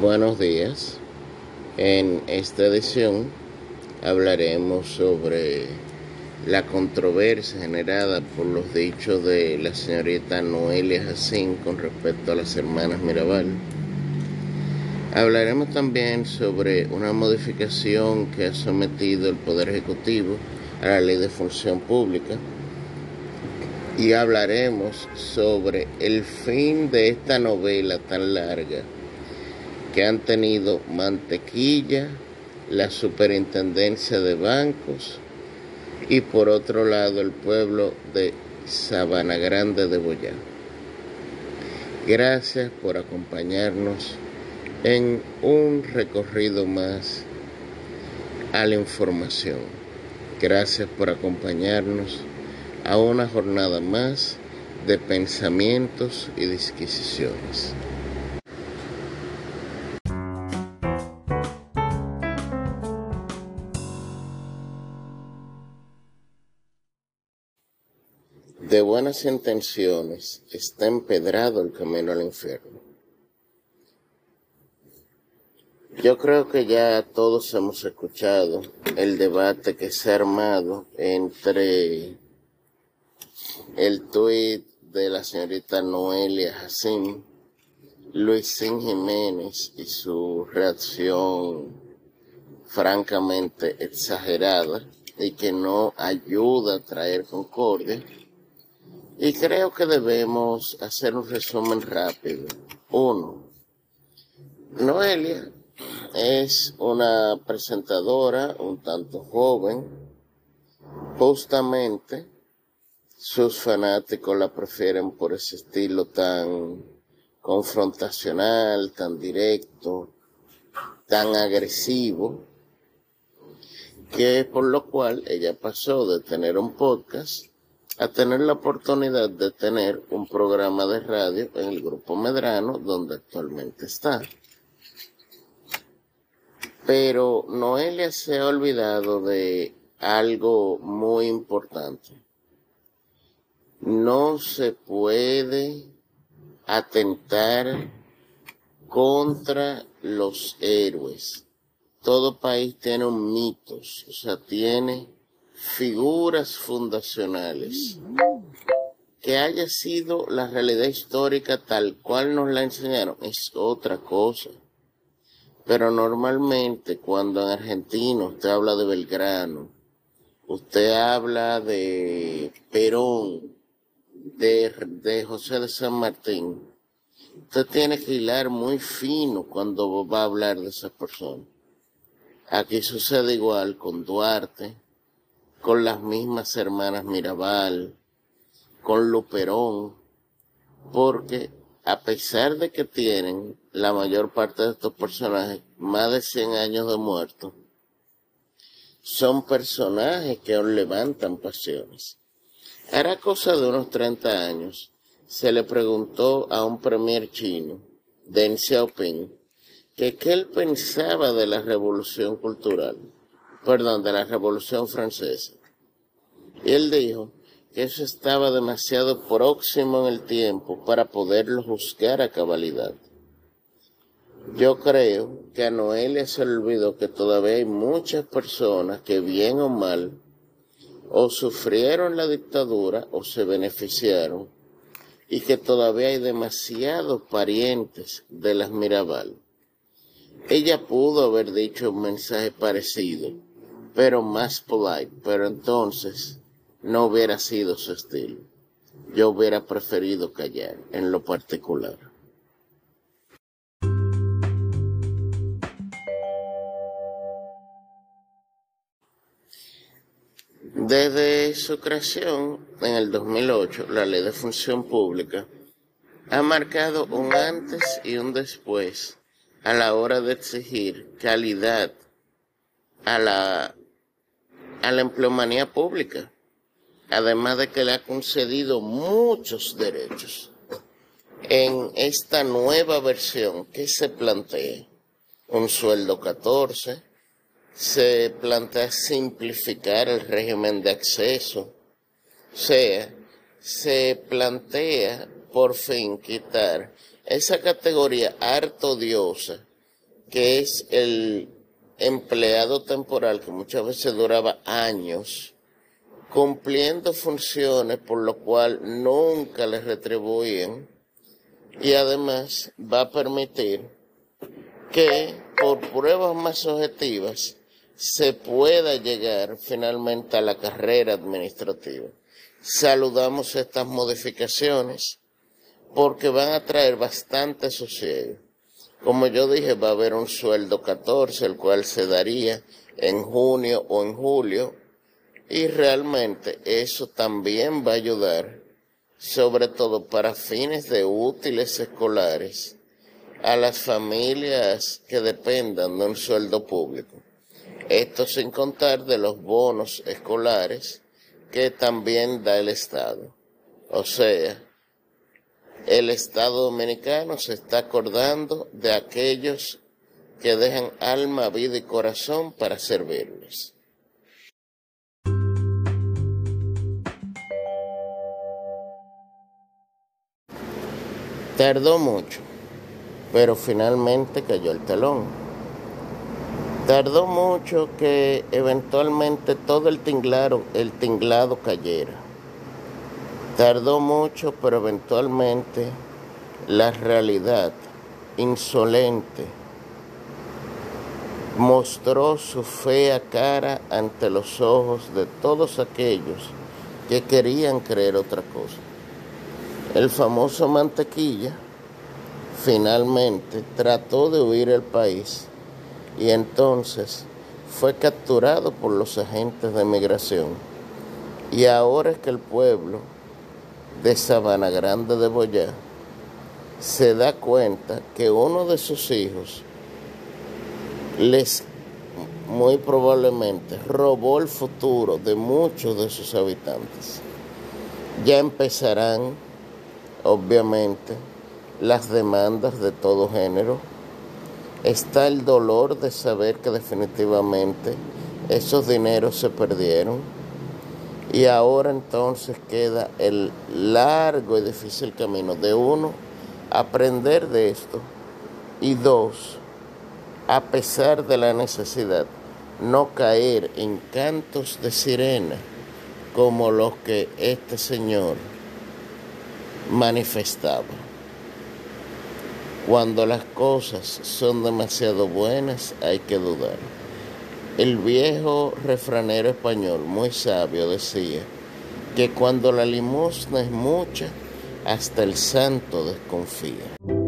Buenos días. En esta edición hablaremos sobre la controversia generada por los dichos de la señorita Noelia Jacín con respecto a las hermanas Mirabal. Hablaremos también sobre una modificación que ha sometido el Poder Ejecutivo a la Ley de Función Pública y hablaremos sobre el fin de esta novela tan larga que han tenido Mantequilla, la Superintendencia de Bancos y por otro lado el pueblo de Sabana Grande de Boyá. Gracias por acompañarnos en un recorrido más a la información. Gracias por acompañarnos a una jornada más de pensamientos y disquisiciones. Buenas intenciones está empedrado el camino al infierno. Yo creo que ya todos hemos escuchado el debate que se ha armado entre el tuit de la señorita Noelia Jacín, Luisín Jiménez y su reacción francamente exagerada y que no ayuda a traer concordia. Y creo que debemos hacer un resumen rápido. Uno, Noelia es una presentadora un tanto joven, justamente sus fanáticos la prefieren por ese estilo tan confrontacional, tan directo, tan agresivo, que por lo cual ella pasó de tener un podcast a tener la oportunidad de tener un programa de radio en el Grupo Medrano, donde actualmente está. Pero Noelia se ha olvidado de algo muy importante no se puede atentar contra los héroes. Todo país tiene un mitos, o sea, tiene figuras fundacionales. Que haya sido la realidad histórica tal cual nos la enseñaron es otra cosa. Pero normalmente cuando en Argentina usted habla de Belgrano, usted habla de Perón, de, José de San Martín, usted tiene que hilar muy fino cuando va a hablar de esa persona. Aquí sucede igual con Duarte, con las mismas hermanas Mirabal, con Luperón, porque a pesar de que tienen la mayor parte de estos personajes más de 100 años de muerto, son personajes que aún levantan pasiones. Era cosa de unos 30 años, se le preguntó a un premier chino, Deng Xiaoping, que qué él pensaba de la revolución cultural, perdón, de la revolución francesa. Y él dijo que eso estaba demasiado próximo en el tiempo para poderlo juzgar a cabalidad. Yo creo que a Noelia se olvidó que todavía hay muchas personas que bien o mal o sufrieron la dictadura o se beneficiaron y que todavía hay demasiados parientes de las Mirabal. Ella pudo haber dicho un mensaje parecido, pero más polite, pero entonces no hubiera sido su estilo. Yo hubiera preferido callar en lo particular. Desde su creación en el 2008, la Ley de Función Pública ha marcado un antes y un después a la hora de exigir calidad a la, a la empleomanía pública, además de que le ha concedido muchos derechos. En esta nueva versión que se plantea, un sueldo 14, se plantea simplificar el régimen de acceso, o sea, se plantea por fin quitar esa categoría harto diosa que es el empleado temporal que muchas veces duraba años cumpliendo funciones por lo cual nunca les retribuyen y además va a permitir que por pruebas más objetivas se pueda llegar finalmente a la carrera administrativa. Saludamos estas modificaciones porque van a traer bastante sosiego. Como yo dije, va a haber un sueldo 14, el cual se daría en junio o en julio, y realmente eso también va a ayudar, sobre todo para fines de útiles escolares, a las familias que dependan de un sueldo público. Esto sin contar de los bonos escolares que también da el Estado. O sea, el Estado dominicano se está acordando de aquellos que dejan alma, vida y corazón para servirles. Tardó mucho, pero finalmente cayó el telón. Tardó mucho que eventualmente todo el tinglado, el tinglado cayera. Tardó mucho, pero eventualmente la realidad insolente mostró su fea cara ante los ojos de todos aquellos que querían creer otra cosa. El famoso mantequilla finalmente trató de huir el país y entonces fue capturado por los agentes de migración. Y ahora es que el pueblo de Sabana Grande de Boyá se da cuenta que uno de sus hijos les muy probablemente robó el futuro de muchos de sus habitantes. Ya empezarán, obviamente, las demandas de todo género. Está el dolor de saber que definitivamente esos dineros se perdieron y ahora entonces queda el largo y difícil camino de uno, aprender de esto y dos, a pesar de la necesidad, no caer en cantos de sirena como los que este señor manifestaba. Cuando las cosas son demasiado buenas hay que dudar. El viejo refranero español, muy sabio, decía que cuando la limosna es mucha, hasta el santo desconfía.